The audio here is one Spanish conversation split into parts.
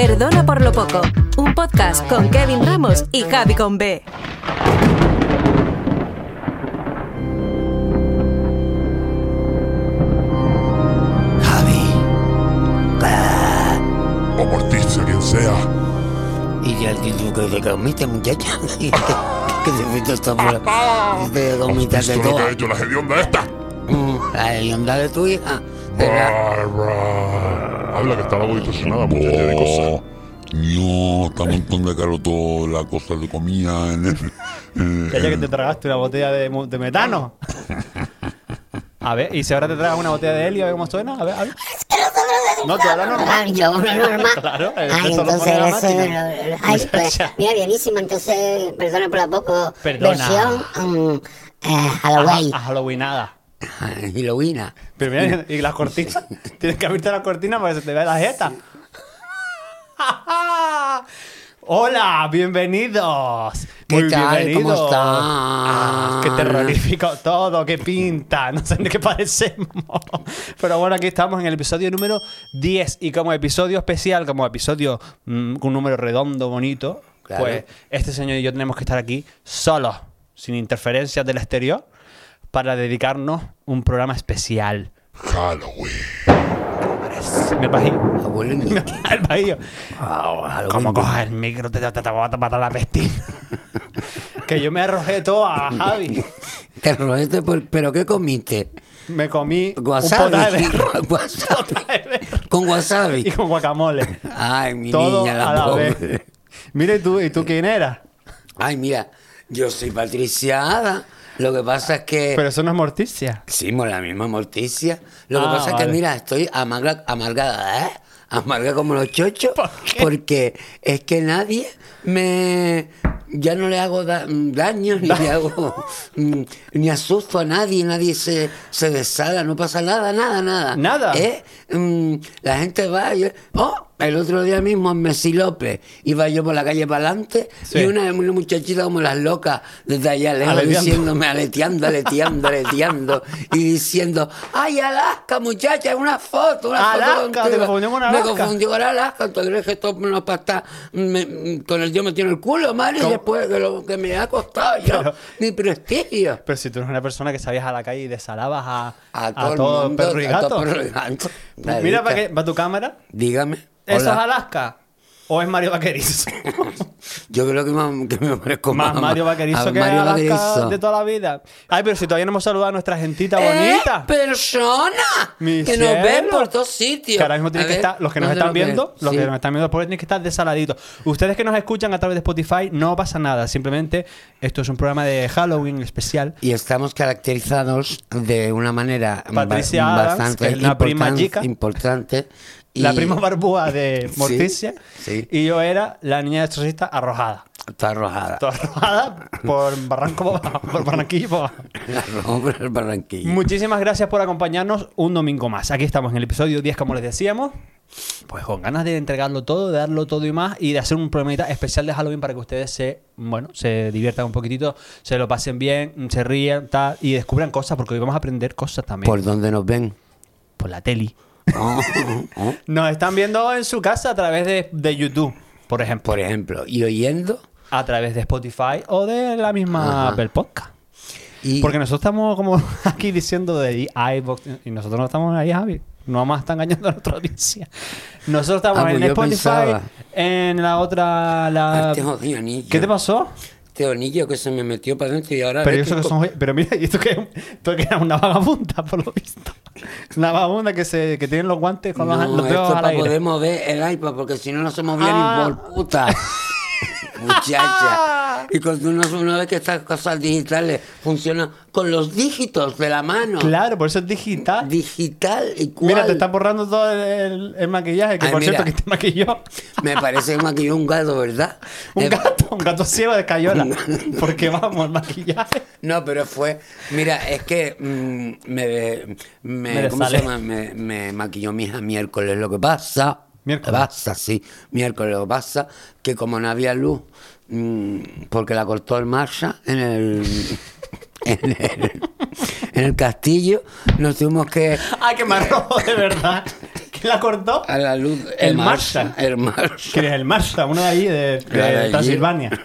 Perdona por lo poco, un podcast con Kevin Ramos y Javi con B. Javi. O Morticia, quien sea. Y ya el título que te comiste, muchacha. que te fuiste hasta por Te comiste de ¿Visto lo que todo. ha hecho la hedionda esta? Mm, La hedionda de tu hija. Bárbara. Habla que estaba muy distorsionada, muchacha de cosas. No, está un montón de caro todo la cosa de comida en el, en- que te tragaste una botella de, metano. A ver, y si ahora te tragas una botella de helio, a ver cómo suena. A ver, a ver. No, tú hablas normal. Yo hablo normal. Claro, Ay, entonces eso Ay, pues, mira, bienísimo. Entonces, perdona por la poco. Perdona. Versión um, eh, Halloween. A, a Halloweenada. Halloween. Pero mira, y las cortinas. Tienes que abrirte las cortinas para que se te vea la jeta. Hola, bienvenidos. ¿Qué Muy tal? bienvenidos. ¿Cómo están? Ah, qué terrorífico todo, qué pinta. No sé ni qué parecemos. Pero bueno, aquí estamos en el episodio número 10. Y como episodio especial, como episodio mm, con un número redondo, bonito, Claro. pues este señor y yo tenemos que estar aquí solos, sin interferencias del exterior, para dedicarnos un programa especial. Halloween. Me pají. El pají. Ah. Como el micro, te, te, te voy a matar la pestina. que yo me arrojé todo a Javi. Te por- ¿Pero qué comiste? Me comí Wasabi. un de Wasabi. Con wasabi. y con guacamole. Ay, mi todo niña, la a la pobre. vez. Mira, ¿y tú, ¿y tú quién eras? Ay, mira, yo soy Patricia Ada. Lo que pasa es que. Pero eso no es morticia. Sí, la misma morticia. Lo que Ah, pasa es que, mira, estoy amarga, amargada, ¿eh? Amarga como los chochos. ¿Por qué? Porque es que nadie me. Ya no le hago da- daño, ni le hago. mm, ni asusto a nadie, nadie se, se desala, no pasa nada, nada, nada. Nada. ¿Eh? Mm, la gente va y. ¡Oh! El otro día mismo en Messi López iba yo por la calle para adelante Sí. y una, una muchachita como las locas desde allá lejos Aleteando. diciéndome aleteando, aleteando, aleteando y diciendo, ¡ay, Alaska, muchacha, una foto, una Alaska, foto te contigo". confundió con Me Alaska. confundió con Alaska, entonces crees que esto no para estar me- con el yo metido en el culo, Mari, ¿Cómo? después que lo que me ha costado yo, Pero- mi prestigio. Pero si tú eres una persona que salías a la calle y desalabas a, A todo, el mundo, perro y a gato. todo perro y gato. Mira para, que, para tu cámara. Dígame. ¿Eso hola. es Alaska? ¿O es Mario Vaquerizo? Yo creo que, me- que me parezco Más más Mario Vaquerizo que Mario Alaska Vaquerizo. de toda la vida. Ay, pero si todavía no hemos saludado a nuestra gentita ¡Eh, bonita. persona! Mi que nos ven por todos sitios. Que ahora mismo tienen que estar, los que nos ¿dónde están lo viendo, los Sí. que nos están viendo por ahí tienen que estar desaladitos. Ustedes que nos escuchan a través de Spotify, no pasa nada. Simplemente esto es un programa de Halloween especial. Y estamos caracterizados de una manera ba- Patricia Adams, bastante que es la prima importan- chica. importante. Y- La prima barbúa de Morticia. sí. Y yo era la niña exorcista arrojada. Está arrojada. Toda arrojada por Barranco, por Barranquillo. por el barranquillo. Muchísimas gracias por acompañarnos un domingo más. Aquí estamos en el episodio 10, como les decíamos. Pues con ganas de entregarlo todo, de darlo todo y más, y de hacer un programita especial de Halloween para que ustedes se, bueno, se diviertan un poquitito, se lo pasen bien, se rían, tal, y descubran cosas, porque hoy vamos a aprender cosas también. ¿Por dónde nos ven? Por la tele. Nos están viendo en su casa a través de, de YouTube, por ejemplo. Por ejemplo, y oyendo. A través de Spotify o de la misma Ajá. Apple Podcast. Y Porque nosotros estamos como aquí diciendo de iVoox y nosotros no estamos ahí, Javi. No a estar engañando a nuestra audiencia. Nosotros estamos Ah, pues en Spotify, pensaba. en la otra... La... ¿Qué te pasó? Este anillo que se me metió para adentro y ahora. Pero, son... pero mira, y esto que, esto que es una vagabunda, por lo visto. Una vagabunda que, se, que tiene los guantes con No, los esto dedos es al para aire. poder mover el iPad, porque si no, no se movía Ah. ni por puta. Muchacha. Y cuando uno, una vez que estas cosas digitales funcionan con los dígitos de la mano. Claro, por eso es digital. Digital y cuál. Mira, te está borrando todo el, el- el maquillaje, que Ay, por cierto que te maquilló. Me parece que maquilló un gato, ¿verdad? Un Eh, gato, un gato ciego de cayola. Porque vamos, el maquillaje. No, pero fue. Mira, es que mm, me, me, Me ¿Cómo se sale. llama? Me, me maquilló mi hija miércoles. Lo que pasa. Miércoles. Pasa, sí. Miércoles. Lo pasa que como no había luz, mm, porque la cortó el Marcha en el. En el, en el castillo nos tuvimos que Ah, que me arrojo de verdad. ¿Quién la cortó? A la luz. El Marshall. El Marshall. ¿Quién es el Marsa? Uno de ahí, de, Transilvania.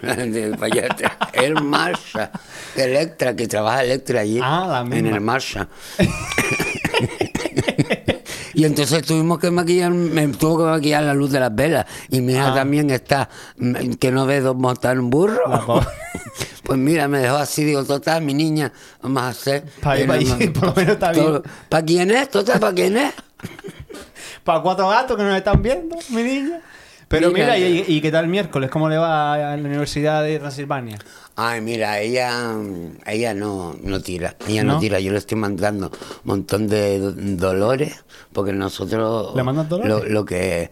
el Marshall. Electra, que trabaja Electra allí. Ah, la En misma. el Marshall. Y entonces tuvimos que maquillar, me tuvo que maquillar la luz de las velas. Y mi hija Ah. también está, mm, que no ve dos montar un burro. Pues mira, me dejó así, digo, total, mi niña, vamos a hacer. Pa' ahí, pa' ahí, por lo menos está bien. ¿Para quién es? Total, ¿para quién es? Para cuatro gatos que nos están viendo, mi niña. Pero mira, Mira, ¿y, y qué tal el miércoles? ¿Cómo le va a la Universidad de Transilvania? Ay, mira, ella, ella no, no tira, ella no. ¿No? tira, yo le estoy mandando un montón de do- dolores, porque nosotros ¿Le mandas dolores? Lo, lo que,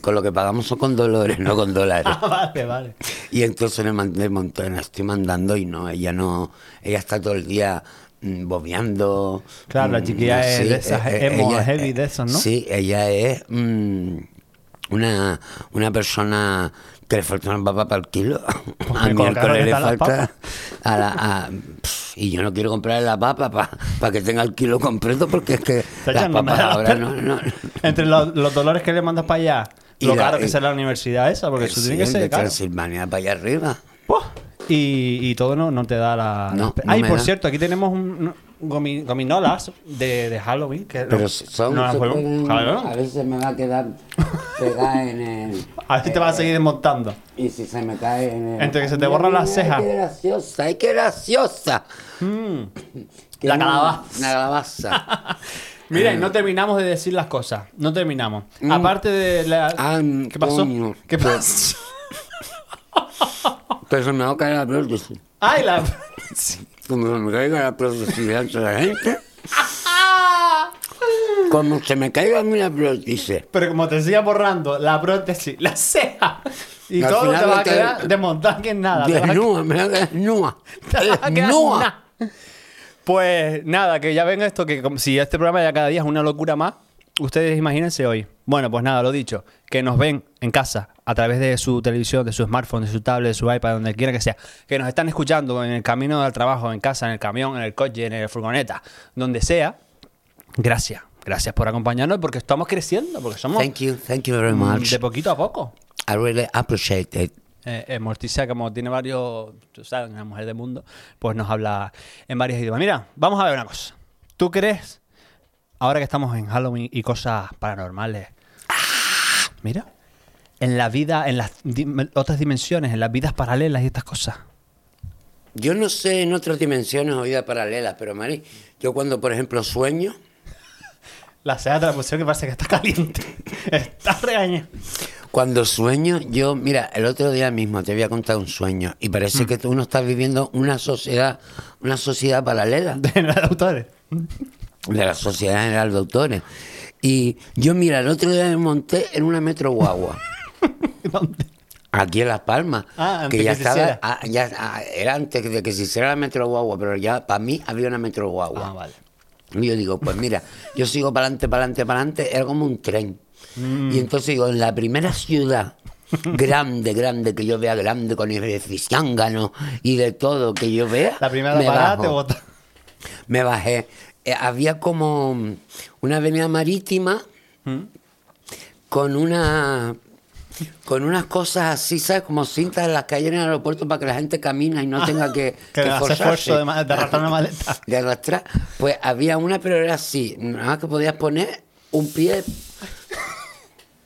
con lo que pagamos son con dolores, no con dólares. Ah, vale, vale. Y entonces le mandé un montón, la estoy mandando y no, ella no, ella está todo el día mm, bobeando. Claro, la mm, chiquilla es de esas emo heavy de esos, ¿no? Sí, ella es mm, una, una persona que le falta una papa para el kilo. Pues a colocaron miércoles le falta a la... a- pff, y yo no quiero comprarle la papa para que tenga el kilo completo porque es que las papas ahora no... no- Entre los, los dolores que le mandas para allá, Y lo la- caro que es la universidad esa, porque eso tiene que de ser caro. Transilvania para allá arriba. Puh. Y, y todo no, no te da la... No, no Ay, por da. cierto, aquí tenemos un gomi- gominolas de, de Halloween. Que Pero no- son... no las pueden- Claro. A veces me va a quedar pegada en el... A ver si te vas a seguir desmontando. Y si se me cae en el... Entre que se te borran las Ay, cejas. qué graciosa! ¡Ay, qué graciosa! Que La calabaza. La calabaza. Mira, y no terminamos de decir las cosas. No terminamos. Aparte de la... Ah, ¿Qué pasó? coño. ¿Qué pasó? Pero se me va a caer la prótesis. ¡Ay, la... Como me caiga la prótesis delante de la gente. Como se me caiga a mí la prótesis. Pero como te siga borrando la prótesis, la ceja y Al todo te va a quedar desmontado que en nada. Desnuda, me va a quedar desnuda. Desnuda. Pues nada, que ya ven esto, que como si este programa ya cada día es una locura más, ustedes imagínense hoy. Bueno, pues nada, lo dicho, que nos ven en casa a través de su televisión, de su smartphone, de su tablet, de su iPad, donde quiera que sea, que nos están escuchando en el camino al trabajo, en casa, en el camión, en el coche, en el furgoneta, donde sea. Gracias, gracias por acompañarnos porque estamos creciendo, porque somos Thank you, thank you very much. de poquito a poco. I really appreciate it. Eh, eh, Morticia, como tiene varios, tú sabes, una mujer del mundo, pues nos habla en varios idiomas. Mira, vamos a ver una cosa. ¿Tú crees, ahora que estamos en Halloween y cosas paranormales, mira, en la vida, en las dim- otras dimensiones, en las vidas paralelas y estas cosas? Yo no sé en otras dimensiones o vidas paralelas, pero Mari, yo cuando, por ejemplo, sueño, La ceja de la posición que parece que está caliente. está regaña. cuando sueño, yo, mira, el otro día mismo te había contado un sueño y Mm. parece que uno está viviendo una sociedad, una sociedad paralela. De los autores. de la Sociedad General de Autores. Y yo, mira, el otro día me monté en una metro guagua, ¿Dónde? aquí en Las Palmas, Ah, antes que ya que estaba, ah, ya, ah, era antes de que se hiciera la metro guagua, pero ya para mí había una metro guagua. Ah, vale. Y yo digo, pues mira, yo sigo para adelante, para adelante, para adelante, era como un tren. Mm. Y entonces digo, en la primera ciudad grande, grande, que yo vea grande, con edificiánganos y de todo que yo vea, La primera me parada bajo te bota. me bajé. Eh, había como una avenida marítima ¿Mm? con una con unas cosas así, ¿sabes? Como cintas en las calles en el aeropuerto para que la gente camina y no tenga que, Que hace forzarse, esfuerzo de, de arrastrar una maleta. de arrastrar. Pues había una, pero era así, nada más que podías poner un pie.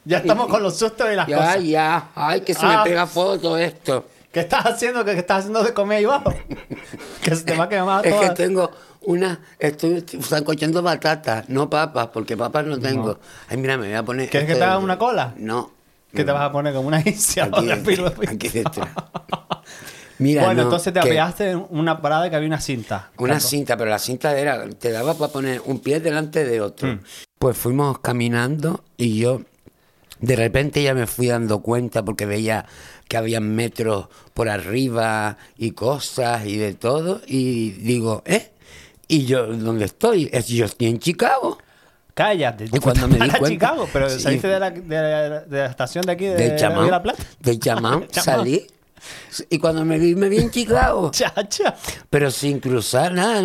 Ya estamos con los sustos y las Ya, cosas. ya, ay, que se Ah. me pega fuego todo esto. ¿Qué estás haciendo? ¿Qué qué estás haciendo de comer ahí abajo? que se te va a quemar Es que tengo una, estoy sancochando batatas, no papas, porque papas no tengo. Ay, mira, me voy a poner. ¿Quieres que te haga de- una cola? No. ¿Qué te vas a poner como una incia? Aquí, pilo. aquí detrás. Mira, bueno, no, entonces te apeaste en una parada que había una cinta. Una cinta, pero la cinta era, te daba para poner un pie delante de otro. Hmm. Pues fuimos caminando y yo de repente ya me fui dando cuenta porque veía que había metros por arriba y cosas y de todo. Y digo, ¿eh? ¿Y yo dónde estoy? Es, yo estoy en Chicago. Cállate. Y cuando me di cuenta- Chicago, pero saliste de la, de, la, de la estación de aquí de, de chamán. La Plata. Chamán Chamán. salí Y cuando me vi, me vi en Chicago. Chacha. Pero sin cruzar nada.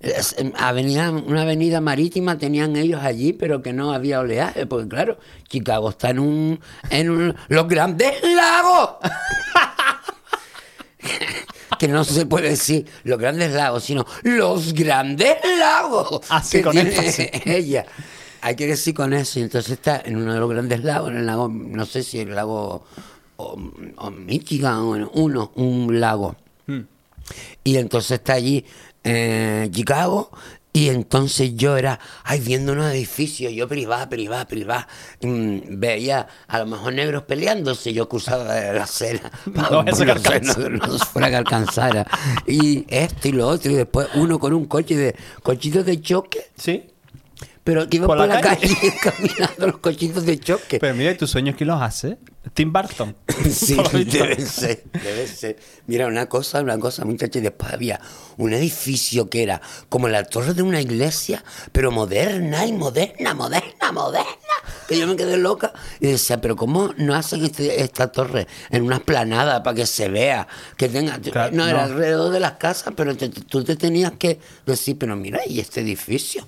em, Avenida, una avenida marítima tenían ellos allí, pero que no había oleaje. Porque claro, Chicago está en un. en un- los grandes lagos. que no se puede decir los grandes lagos, sino los grandes lagos. Así, que con tiene ella. Hay que decir con eso. Y entonces está en uno de los grandes lagos, en el lago, no sé si el lago o, o Michigan o uno, un lago. Y entonces está allí eh, Chicago. Y entonces yo era, ay, viendo unos edificios, yo privada, privada, privada. mm, veía a lo mejor negros peleándose, yo cruzaba de la acera. No, eso que no, sé, no, no fuera que alcanzara. Y esto y lo otro, y después uno con un coche de cochitos de choque, ¿Sí? Pero que iba Por por, la la, calle. calle, caminando los cochitos de choque. Pero mira, ¿y tus sueños quién los hace? Tim Burton. Sí, debe ser, debe ser. Mira, una cosa, una cosa, muchachos, después había un edificio que era como la torre de una iglesia, pero moderna y moderna, moderna, moderna, que yo me quedé loca y decía, pero ¿cómo no hacen este- esta torre en una esplanada para que se vea, que tenga, Claro, no, era alrededor de las casas, pero te- tú te tenías que decir, pero mira, ¿y este edificio?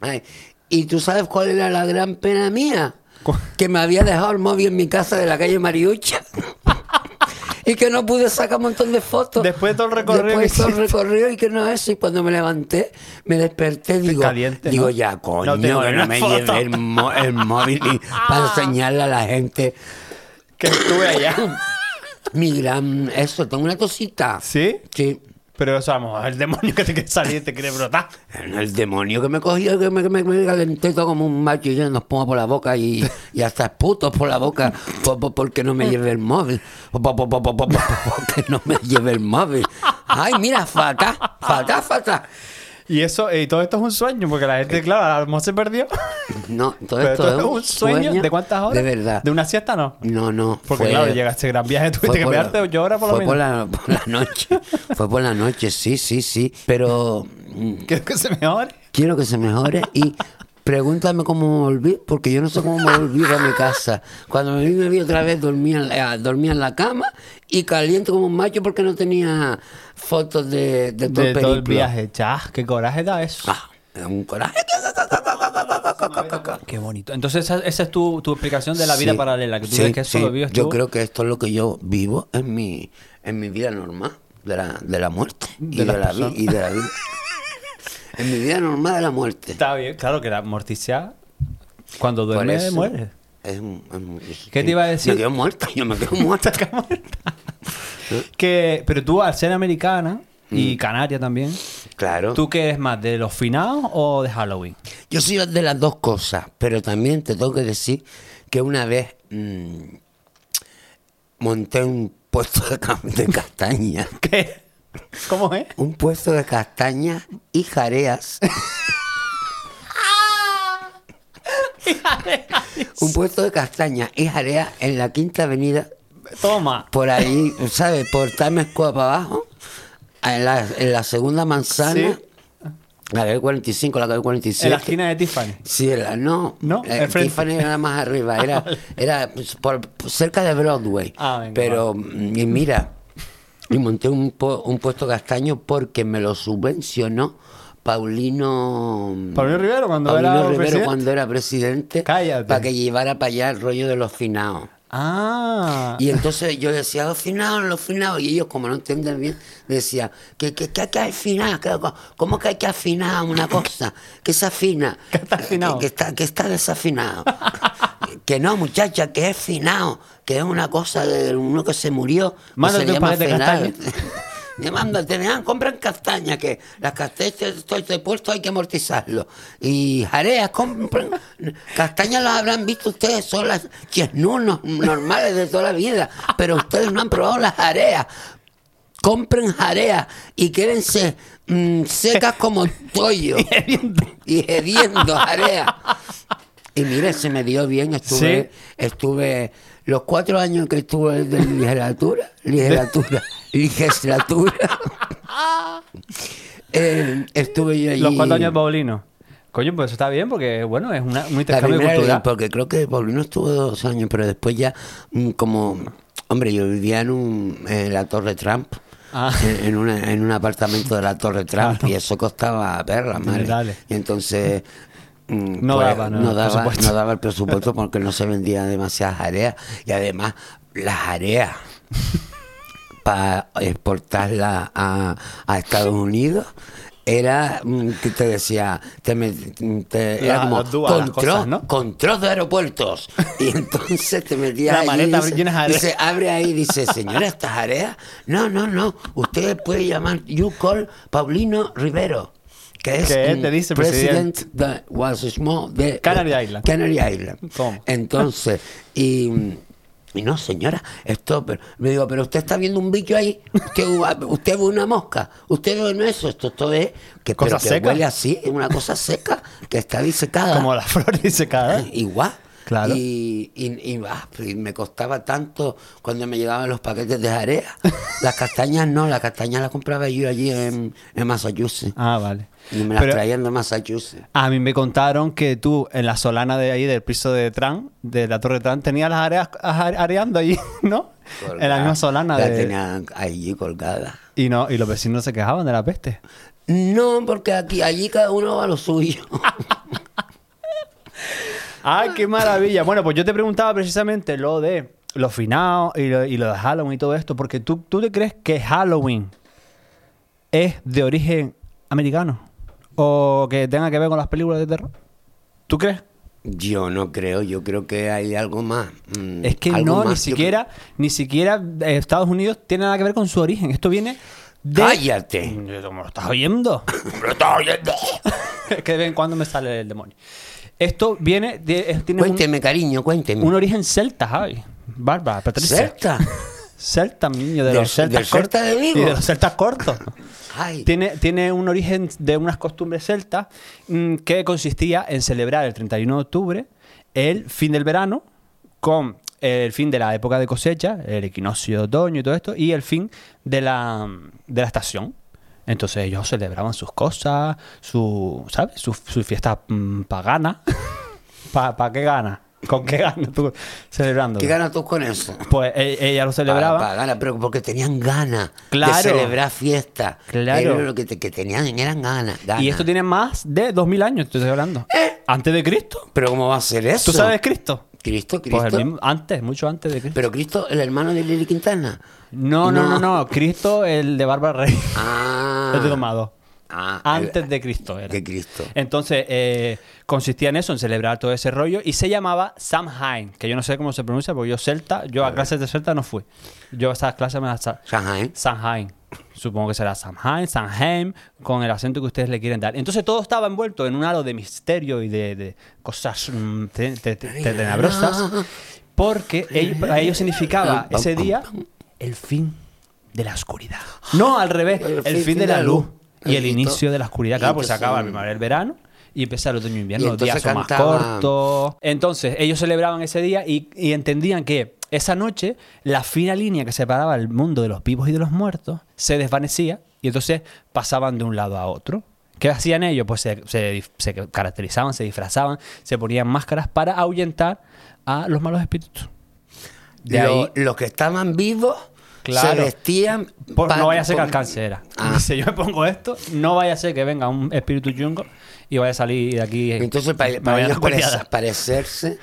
Ay, ¿Y tú sabes cuál era la gran pena mía? ¿Cuál? Que me había dejado el móvil en mi casa de la calle Mariucha. y que no pude sacar un montón de fotos. Después de todo el recorrido Después de todo el recorrido y que no es. Y cuando me levanté, me desperté, digo, caliente, digo ¿no? ya, coño, que no me foto. llevé el, móvil para enseñarle a la gente. Que estuve allá. Mi gran... Eso, tengo una cosita. ¿Sí? Sí. Pero eso, vamos, el demonio que te quiere salir te quiere brotar. El demonio que me cogió, que me, me, me calenté todo como un macho y yo nos pongo por la boca y, y hasta putos por la boca por, por- porque no me lleve el móvil. Por- porque no me lleve el móvil. Ay, mira, fatal, fatal, fatal. Y eso, y todo esto es un sueño, porque la gente, claro, a lo mejor se perdió. No, todo Pero esto es un sueño. ¿De cuántas horas? De verdad. ¿De una siesta no? No, no. Porque fue- claro, llegaste gran viaje, fue tuviste que quedarte ocho horas por lo fue menos. por la, por la noche. Fue por la noche, sí, sí, sí. Pero Quiero que se mejore. quiero que se mejore y pregúntame cómo me volví, porque yo no sé cómo me volví a mi casa. Cuando me vi, me vi otra vez, dormía, en la- dormía en la cama y caliente como un macho porque no tenía fotos de, de todo De el todo el periplo. viaje. Chas, qué coraje da eso. Ah, un coraje. Qué bonito. Entonces, esa, esa es tu, tu explicación de la vida Sí, paralela, que tú sí, ves que eso sí. lo vives Yo tú. creo que esto es lo que yo vivo en mi, en mi vida normal, de la, de la muerte y De la, y de la vida. en mi vida normal de la muerte. Está bien, claro que la morticia, cuando Por duerme, eso muere. es es ¿Qué te iba a decir? Me quedo muerta, yo me quedo muerta. Que, pero tú, al ser americana y Mm. canaria también, Claro. ¿tú qué eres más, de los finados o de Halloween? Yo soy de las dos cosas, pero también te tengo que decir que una vez mm, monté un puesto de, de castañas. ¿Qué? ¿Cómo es? Un puesto de castañas y jareas. un puesto de castañas y jareas en la quinta avenida, Toma. por ahí, ¿sabes? Por Times Square para abajo, en la, en la segunda manzana, Sí. la calle 45, la calle 47. En la esquina de Tiffany. Sí, era, no, ¿No? eh. Tiffany era más arriba, era, era pues, por, por cerca de Broadway. Ah, venga, Pero, mm, y mira, y monté un, pu- un puesto castaño porque me lo subvencionó Paulino. Paulino Rivero, cuando Paulino era Rivero presidente. cuando era presidente. Cállate. Para que llevara para allá el rollo de los finados. Ah. Y entonces yo decía, los finados, los finados. Y ellos, como no entienden bien, decían, que, que, que hay que afinar. que- ¿Cómo que hay que afinar una cosa? Que se afina. Que está afinado. Que, que está, que está desafinado. que no, muchacha, que es finado. Que es una cosa de uno que se murió. que Mándate se un llama paquete de. Me mandan, te dan, compran castañas, que las castañas, estoy de puesto, hay que amortizarlo. Y jareas, compran, castañas las habrán visto ustedes, son las chesnunos normales de toda la vida, pero ustedes no han probado las jareas. Compren jareas y quédense mm, secas como pollo. y hediendo jareas. Y mire, se me dio bien, estuve, estuve los cuatro años que estuve de literatura, literatura, legislatura. eh, estuve yo allí. Los cuatro años de Paulino. Coño, pues eso está bien porque, bueno, es una, un intercambio cultural. porque creo que Paulino estuvo dos años, pero después ya mm, como Hombre, yo vivía en, un, en la Torre Trump. Ah. En, una- en un apartamento de la Torre Trump y eso costaba perla, madre. Dale. Y entonces mm, No daba, no, no, daba, no daba el presupuesto porque no se vendían demasiadas areas y además las areas para exportarlas a, a Estados Unidos era mm, que te decía te, me- te- era La- como control, cosas, ¿no? control de aeropuertos. Y entonces te metías La maleta de dice, abre ahí dice señora estas areas no no no. Usted puede llamar you call Paulino Rivero que es Que te dice president was small de Canary Island. Canary Island. Entonces, y, y no, señora, esto, pero, me digo, pero usted está viendo un bicho ahí, usted, usted ve una mosca, usted ve no eso, esto, esto es que, pero Cosa que huele así, es una cosa seca, que está disecada. Como la flor disecada. Igual. Claro. Y, y, y, ah, y me costaba tanto cuando me llegaban los paquetes de jarea. Las castañas no, las castañas las compraba yo allí en, en Massachusetts. Ah, vale. Y me las Pero traían de Massachusetts. a mí me contaron que tú en la solana de ahí del piso de Tran, de la torre Tran, tenías las areas are- areando allí, ¿no? En la misma solana La de... tenían allí colgada. Y no, y los vecinos se quejaban de la peste. No, porque aquí, allí cada uno va a lo suyo. ¡Ay, qué maravilla! Bueno, pues yo te preguntaba precisamente lo de los finados y lo, y lo de Halloween y todo esto, porque tú, tú te crees que Halloween es de origen americano o que tenga que ver con las películas de terror. ¿Tú crees? Yo no creo, yo creo que hay algo más. mm, Es que no, más. ni siquiera, ni siquiera eh, Estados Unidos tiene nada que ver con su origen. Esto viene de. ¡Cállate! ¿Cómo lo estás oyendo? ¡Lo estás oyendo! es que de vez en cuando me sale el demonio. Esto viene de. tiene un, Cuénteme, cariño, cuénteme. un origen celta, Javi. Bárbara, Patricia. ¿Celta? Celta, niño, de ¿Del- los celtas del Celta de cortos. Vigo? Y de los celtas cortos. Ay, Tiene, tiene un origen de unas costumbres celtas mm, que consistía en celebrar el 31 de octubre el fin del verano con el fin de la época de cosecha, el equinoccio de otoño y todo esto, y el fin de la, de la estación. Entonces ellos celebraban sus cosas, su, ¿sabes? Su, su fiesta mm, pagana. ¿Para qué gana? ¿Con qué gana tú celebrando? ¿qué ganas tú con eso? Pues e- ella lo celebraba. Pa- pa ganas, pero porque tenían ganas Claro. de celebrar fiestas. Claro. Era lo que, te- que tenían, eran ganas, ganas. Y esto tiene más de 2000 años, te estoy hablando. Antes de Cristo. Pero ¿cómo va a ser eso? ¿Tú sabes Cristo? Cristo, Pues Cristo. el mismo- antes, mucho antes de Cristo. Pero Cristo, el hermano de Lili Quintana. no, no, no, no, Cristo, el de Bárbara Rey. Ah. El de Domado. Ah, Antes el- de Cristo era. de Cristo. Entonces, eh, consistía en eso, en celebrar todo ese rollo, y se llamaba Samhain, que yo no sé cómo se pronuncia, porque yo celta, yo a clases de celta no fui. Yo a esas clases me las... sa- Shanghai. Samhain. Supongo que será Samhain, Samhain, con el acento que ustedes le quieren dar. Entonces todo estaba envuelto en un halo de misterio y de, de cosas mm, te- te- te- te- tenebrosas, porque ello- para ellos significaba ese día el fin de la oscuridad. No, al revés, el, fin, de la luz y el inicio de la oscuridad. Claro, pues se entonces- acaba el primavera el verano y empieza el otoño e invierno, Y los días entonces son más cantaban- cortos. Entonces, ellos celebraban ese día y, y entendían que esa noche la fina línea que separaba el mundo de los vivos y de los muertos se desvanecía y entonces pasaban de un lado a otro. ¿Qué hacían ellos? Pues se, se- se caracterizaban, se disfrazaban, se ponían máscaras para ahuyentar a los malos espíritus. De Lo- ahí, los que estaban vivos Claro. se vestían. por- no vaya a ser que alcance era. Ah. Si yo me pongo esto, no vaya a ser que venga un espíritu chungo y vaya a salir de aquí. Entonces, para, para ellos parecerse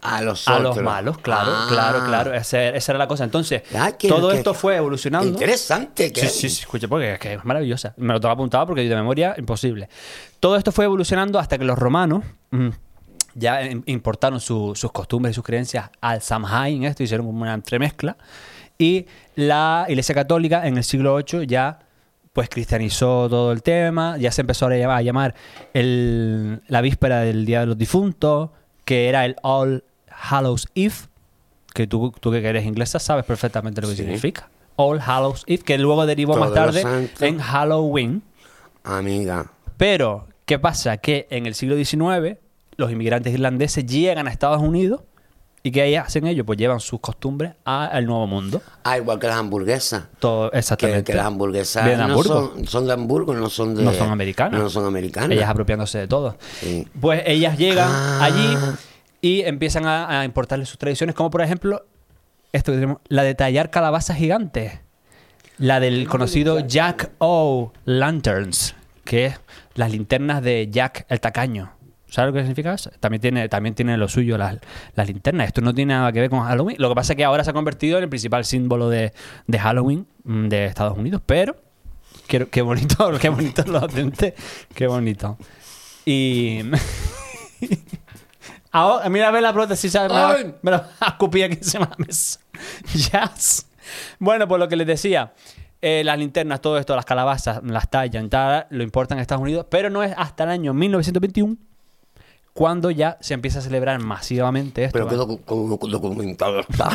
a los A los malos, claro, Ah. claro, claro. Ese- esa era la cosa. Entonces, Ah, que- todo que- esto fue evolucionando. Interesante. Que, Sí, sí, sí, escucha, porque es que es maravillosa. Me lo tengo apuntado porque de memoria, imposible. Todo esto fue evolucionando hasta que los romanos mm, ya im- importaron su- sus costumbres y sus creencias al Samhain, esto, hicieron como una entremezcla. Y la Iglesia Católica en el siglo VIII ya pues cristianizó todo el tema, ya se empezó a llamar, a llamar el- la víspera del Día de los Difuntos, que era el All Hallows Eve, que tú, tú que eres inglesa sabes perfectamente lo que Sí. significa. All Hallows Eve, que luego derivó más tarde en Halloween. Amiga. Pero, ¿qué pasa? Que en el siglo XIX los inmigrantes irlandeses llegan a Estados Unidos y ¿qué hacen ellos? Pues llevan sus costumbres al Nuevo Mundo. Ah, igual que las hamburguesas. Todo, exactamente. que las hamburguesas de no son, son de Hamburgo, no son de. No son americanas. No son americanas. Ellas apropiándose de todo. Sí. Pues ellas llegan Ah. allí y empiezan a, a importarle sus tradiciones, como por ejemplo esto que tenemos, la de tallar calabazas gigantes. La del conocido Jack O Lanterns, que es las linternas de Jack el tacaño. ¿Sabes lo que significa eso? También tiene, también tiene lo suyo las, las linternas. Esto no tiene nada que ver con Halloween. Lo que pasa es que ahora se ha convertido en el principal símbolo de, de Halloween mm, de Estados Unidos. Pero qué, qué bonito, qué bonito lo hacen. Qué bonito. Y. Ahora, mira a ver la prótesis. Me la, me la escupí aquí encima de la mesa. Jazz. Bueno, pues lo que les decía. eh, las linternas, todo esto, las calabazas, las tallan, tal, lo importan en Estados Unidos, pero no es hasta el año 1921 cuando ya se empieza a celebrar masivamente esto. Pero qué ¿vale? docu- docu- documentado está.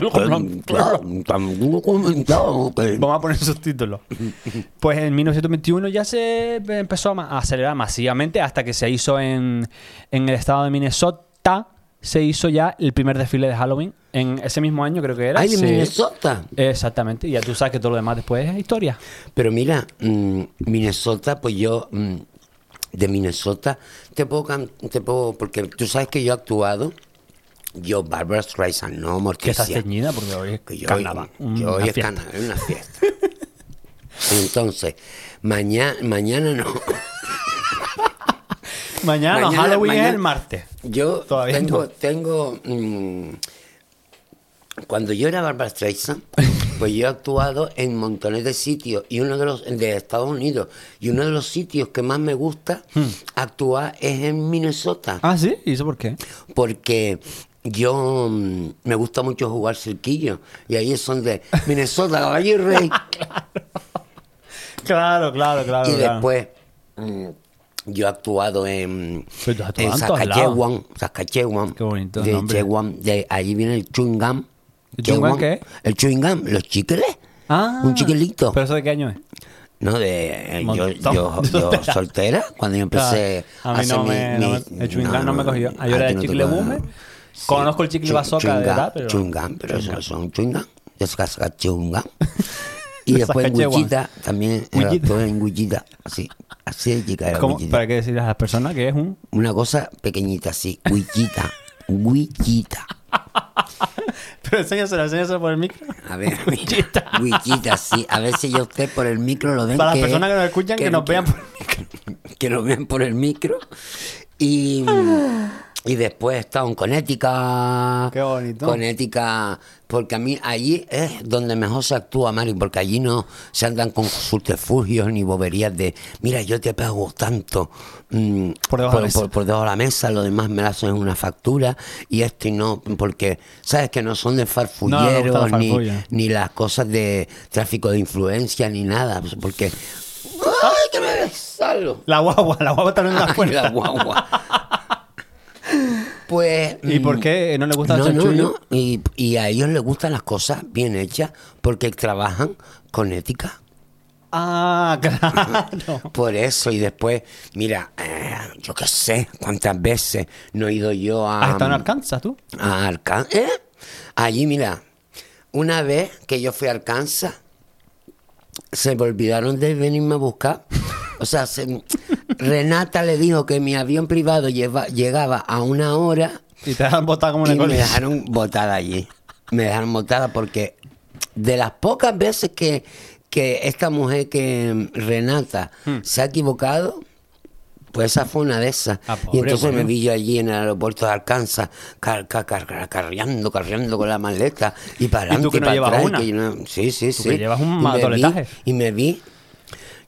Documentado que- Vamos a poner subtítulos. Pues en 1921 ya se empezó a, celebrar masivamente hasta que se hizo en, en el estado de Minnesota. Se hizo ya el primer desfile de Halloween. En ese mismo año creo que era. Ay, en se- Minnesota. Exactamente. Y ya tú sabes que todo lo demás después es historia. Pero mira, mm, Minnesota, pues yo mm, de Minnesota te puedo, te puedo, porque tú sabes que yo he actuado, yo Barbara Streisand, no Que está Morticia. ceñida porque hoy es que yo carnaval. yo hoy es carnaval, es una fiesta. Entonces, mañana, mañana no. Mañana, Mañana- Halloween mañana- es el martes. Yo Todavía tengo, no. tengo mm, cuando yo era Barbara Streisand, pues yo he actuado en montones de sitios y uno de los de Estados Unidos y uno de los sitios que más me gusta actuar es en Minnesota, Ah, sí. ¿Y eso por qué? porque yo mm, me gusta mucho jugar cerquillo y ahí son de Minnesota, caballo y rey. Claro, claro, claro. y claro. después mm, yo he actuado en, en Saskatchewan, Saskatchewan, Qué bonito de. Chewan, de allí viene el. ¿El chewing gum qué? El chewing gum, los chicles. Ah, un chiquilito. ¿Pero eso de qué año es? No, de eh, yo, Montón. yo, yo Soltera. cuando yo empecé. A mí no me, mi- no mi- me- el chewing gum no, me cogió. Ah, yo era de no chicle boomer. Sí, Conozco el chicle bazooka de edad, pero... Chewing gum, pero eso son chewing gum. De saca chewing gum. Y De después en. Wichita, también era Wichita. todo en Wichita, así, así de chica era ¿Cómo? ¿Para qué decirle a las personas que es un...? Una cosa pequeñita así, Wichita, Wichita. Pero enséñaselo, enséñaselo por el micro. A ver, Wichita. Wichita, sí. A ver si ya usted por el micro lo ven. Para las personas que nos escuchan, que, nos vean por el micro. que nos vean por el micro. Y, y después he estado en Connecticut. Qué bonito. Connecticut, porque a mí allí es donde mejor se actúa, Mari, porque allí no se andan con subterfugios ni boberías de, mira, yo te pago tanto mm, Por debajo de la mesa. por- por debajo de la mesa, lo demás me lo hacen en una factura y esto y no, porque sabes que no son de farfulleros la ni, ni las cosas de tráfico de influencia ni nada, porque... ¡Ay, que me La guagua, la guagua está en la puerta. la guagua. Pues. ¿Y mm, por qué no le gusta el no, no, no. Y, y a ellos les gustan las cosas bien hechas porque trabajan con ética. Ah, claro. Por eso, y después, mira, eh, yo qué sé cuántas veces no he ido yo a. ¿Has estado en Arkansas tú? A Arkansas. ¿Eh? Allí, mira, una vez que yo fui a Arkansas, se me olvidaron de venirme a buscar. O sea, se- Renata le dijo que mi avión privado lleva- llegaba a una hora Y te dejan botar como una y me dejaron botada allí. Me dejaron botada porque de las pocas veces que, que esta mujer que Renata Hmm. se ha equivocado, pues esa fue una de esas. Ah, y entonces me vi yo allí en el aeropuerto de Arkansas, car- car- car- carreando, carreando con la maleta y para ¿Y tú adelante que y no para llevas atrás. una? que no- sí, sí, sí. que llevas un Y me vi-. Y me vi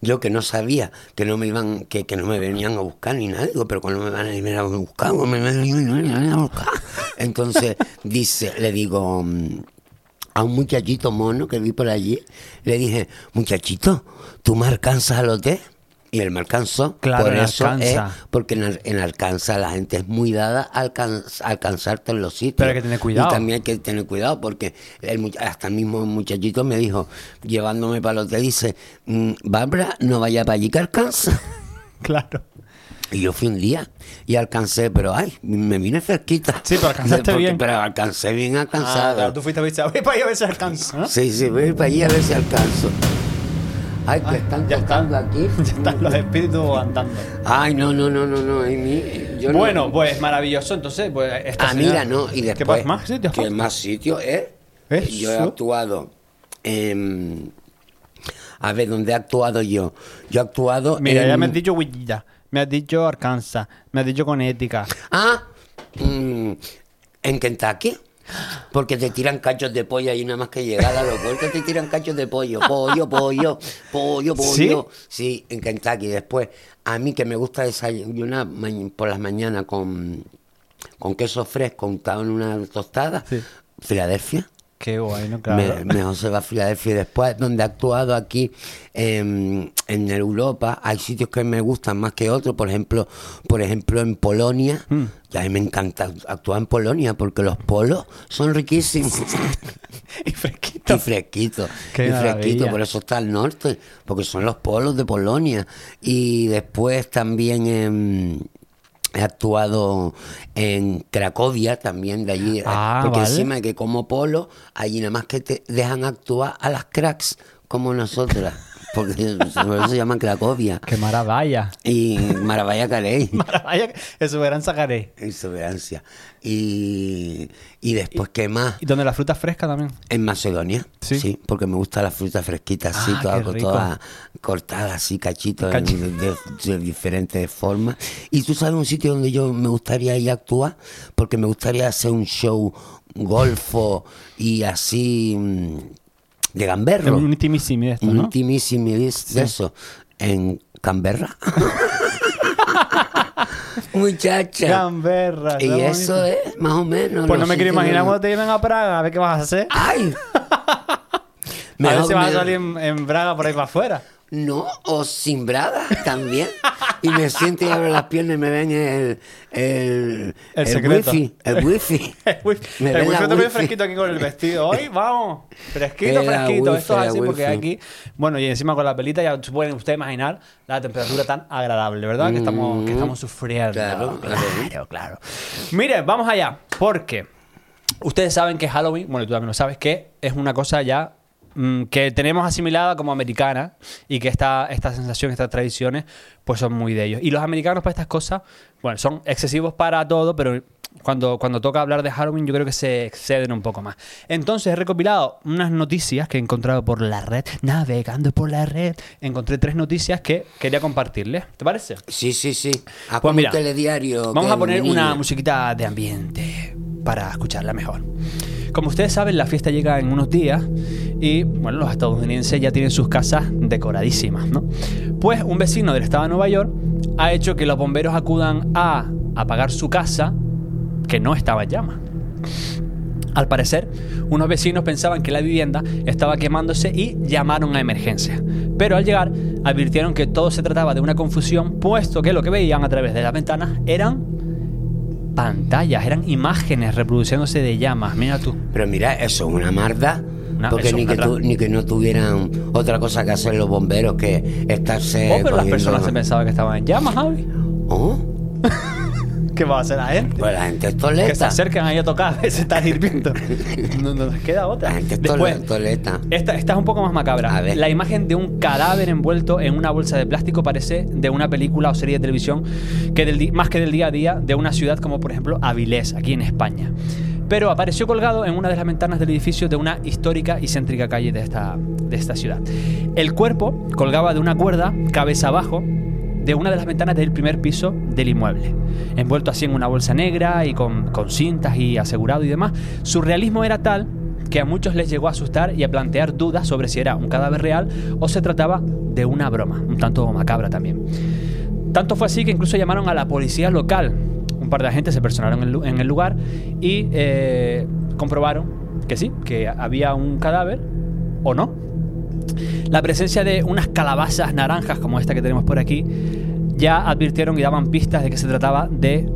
yo que no sabía que no me iban, que, que no me venían a buscar ni nada, digo, pero cuando me van a venir a buscar, ¿Cuándo me van a buscar. Entonces dice, le digo mm, a un muchachito mono que vi por allí, le dije, muchachito, ¿tú me alcanzas al hotel? Y él me alcanzó. Claro, por eso es, Arkansas. porque en, en Arkansas la gente es muy dada a alcan- a alcanzarte en los sitios. Pero hay que tener cuidado. Y también hay que tener cuidado porque el, hasta el mismo muchachito me dijo, llevándome para el hotel, dice, "Mm, Bárbara, no vaya para allí que alcanza. Claro. Y yo fui un día y alcancé, pero ay, me vine fresquita. Sí, pero alcanzaste Porque- bien. Pero alcancé bien Ah, alcanzado. claro, tú fuiste a ver, voy para allá a ver si alcanza. ¿no? Sí, sí, voy para allí a ver si alcanzo. Ay, que están ya tocando están. aquí. Ya están los espíritus andando. Ay, no, no, no, no, no. yo no- Bueno, pues maravilloso. Entonces, pues esta Ah, señora- mira, no, y ¿Qué después. más? ¿Más sitios? ¿Qué más sitios, eh? Yo he actuado en... A ver, ¿dónde he actuado yo? Yo he actuado Mira, en... ya me has dicho Wichita, me has dicho Arkansas, me has dicho Connecticut. Ah, mm, en Kentucky. Porque te tiran cachos de pollo ahí nada más que llegar al aeropuerto te tiran cachos de pollo, pollo, pollo, pollo, pollo. Sí, en Kentucky. Después, a mí que me gusta desayunar por las mañanas con, con queso fresco untado en una tostada, Sí. Filadelfia. Qué bueno, claro. Me, mejor se va a Filadelfia. Después, donde he actuado aquí em, en Europa, hay sitios que me gustan más que otros. Por ejemplo, por ejemplo en Polonia. Mm. Y a mí me encanta actuar en Polonia porque los polos son riquísimos. y fresquito. y fresquitos. Qué y maravilla. fresquito, por eso está al norte. Porque son los polos de Polonia. Y después también em, he actuado en Cracovia también de allí. Ah, porque vale. encima de que como polo, allí nada más que te dejan actuar a las cracks como nosotras. Porque por eso se llaman Cracovia. Qué maravilla. Y Maravilla Carey. Maravilla, eso verán sacaré. Exuberancia. Y, y después, ¿qué más? Y donde la fruta fresca también. En Macedonia, Sí. sí, porque me gusta la fruta fresquita, así, Ah, toda, qué rico. toda cortada, así, cachitos Cachi- de, de- de diferentes formas. Y tú sabes un sitio donde yo me gustaría ir a actuar, porque me gustaría hacer un show golfo y así mm, de gamberro. Un intimissimi de esto, Un intimissimi de de eso. En Canberra. Muchacha. Gamberra. Y eso bonito. es más o menos. Pues no me quiero imaginar cuando te lleven a Praga, a ver qué vas a hacer. ¡Ay! a ver si vas a salir en, en Braga por ahí para afuera. No, o sin braga también. Y me siento y abro las piernas y me ven el. El, El wifi. El wifi. El wifi Me el wifi wifi. fresquito aquí con el vestido. Hoy vamos. Fresquito, Era fresquito. wifi, Esto es así porque wifi. aquí. Bueno, y encima con la pelita ya se pueden ustedes imaginar la temperatura tan agradable, ¿verdad? Que estamos, que estamos sufriendo. Mm. Claro, claro. claro, claro. Mire, vamos allá. Porque ustedes saben que Halloween, bueno, tú también lo sabes, que es una cosa ya mm, que tenemos asimilada como americana y que esta, esta sensación, estas tradiciones, pues son muy de ellos. Y los americanos para estas cosas, bueno, son excesivos para todo, pero cuando, cuando toca hablar de Halloween yo creo que se exceden un poco más. Entonces he recopilado unas noticias que he encontrado por la red, navegando por la red, encontré tres noticias que quería compartirles. ¿Te parece? Sí, sí, sí. A Pues mira, telediario. Vamos a poner una musiquita de ambiente para escucharla mejor. Como ustedes saben, la fiesta llega en unos días y, bueno, los estadounidenses ya tienen sus casas decoradísimas, ¿no? Pues un vecino del estado de Nueva York ha hecho que los bomberos acudan a apagar su casa que no estaba en llamas. Al parecer, unos vecinos pensaban que la vivienda estaba quemándose y llamaron a emergencia. Pero al llegar, advirtieron que todo se trataba de una confusión, puesto que lo que veían a través de las ventanas eran pantallas, eran imágenes reproduciéndose de llamas. Mira tú. Pero mira, eso es una marda. Una- porque ni que, tu- ni que no tuvieran otra cosa que hacer los bomberos que estarse. Oh, pero las personas se pensaban que estaban en llamas, Javi. Oh, ¿Qué va a hacer la gente? pues la gente es Que se toleta. acercan ahí a tocar, se están hirviendo. No, no les queda otra. La gente es Después, tole- toleta. Esta, esta es un poco más macabra. La imagen de un cadáver envuelto en una bolsa de plástico parece de una película o serie de televisión que del más que del día a día de una ciudad como por ejemplo Avilés, aquí en España. Pero apareció colgado en una de las ventanas del edificio de una histórica y céntrica calle de esta, de esta ciudad. El cuerpo colgaba de una cuerda, cabeza abajo, de una de las ventanas del primer piso del inmueble. Envuelto así en una bolsa negra y con, cintas y asegurado y demás, su realismo era tal que a muchos les llegó a asustar y a plantear dudas sobre si era un cadáver real o se trataba de una broma, un tanto macabra también. Tanto fue así que incluso llamaron a la policía local. Un par de agentes se personaron en el lugar y eh, comprobaron que sí, que había un cadáver o no. La presencia de unas calabazas naranjas como esta que tenemos por aquí ya advirtieron y daban pistas de que se trataba de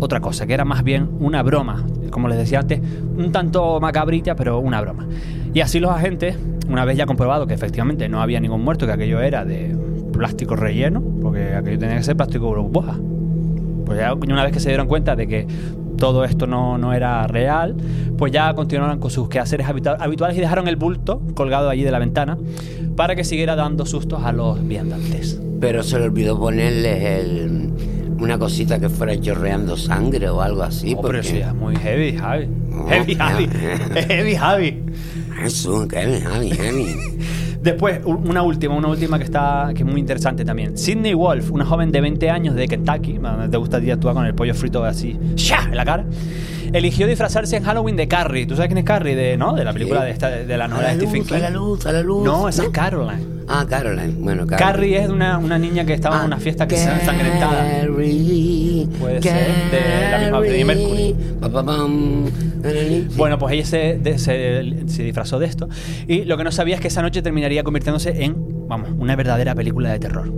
otra cosa, que era más bien una broma. Como les decía antes, un tanto macabrita, pero una broma. Y así los agentes, una vez ya comprobado que efectivamente no había ningún muerto, que aquello era de plástico relleno, porque aquello tenía que ser plástico burbuja. Pues ya una vez que se dieron cuenta de que todo esto no, no era real, pues ya continuaron con sus quehaceres habitua- habituales y dejaron el bulto colgado allí de la ventana para que siguiera dando sustos a los viandantes. Pero se le olvidó ponerles el, una cosita que fuera chorreando sangre o algo así. Oh, pero porque- eso ya es muy heavy, Javi. No, heavy. Javi. heavy, Javi. Eso, Kevin, Javi, Javi. Después, una última, una última que está que es muy interesante también. Sydney Wolf, una joven de 20 años de Kentucky, te gusta actuar con el pollo frito así, ¡sha! en la cara, eligió disfrazarse en Halloween de Carrie. ¿Tú sabes quién es Carrie? De, ¿no? de la película de, esta, de la novela la de Stephen King. a la luz, a la luz. No, esa es Caroline. Ah, Caroline. Bueno, Caroline. Carrie es una, una niña que estaba en una fiesta que se ensangrentada. Carrie, Puede ser de la misma Freddie Mercury. Bueno, pues ella se, de- se- disfrazó de esto y lo que no sabía es que esa noche terminaría convirtiéndose en, vamos, una verdadera película de terror.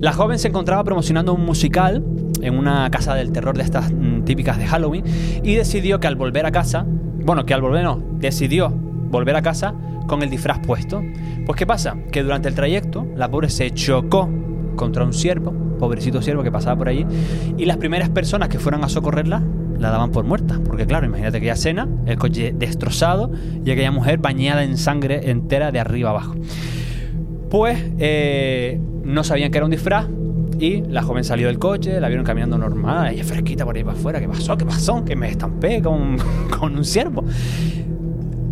La joven se encontraba promocionando un musical en una casa del terror de estas mm, típicas de Halloween y decidió que al volver a casa, bueno, que al volver no, decidió volver a casa con el disfraz puesto. Pues ¿qué pasa? Que durante el trayecto la pobre se chocó contra un ciervo, pobrecito ciervo que pasaba por allí, y las primeras personas que fueron a socorrerla la daban por muerta, porque claro, imagínate aquella escena, el coche destrozado y aquella mujer bañada en sangre entera de arriba abajo. Pues eh, no sabían que era un disfraz y la joven salió del coche, la vieron caminando normal, ella fresquita por ahí para afuera, ¿qué pasó? ¿Qué pasó? Que me estampé con, con un ciervo.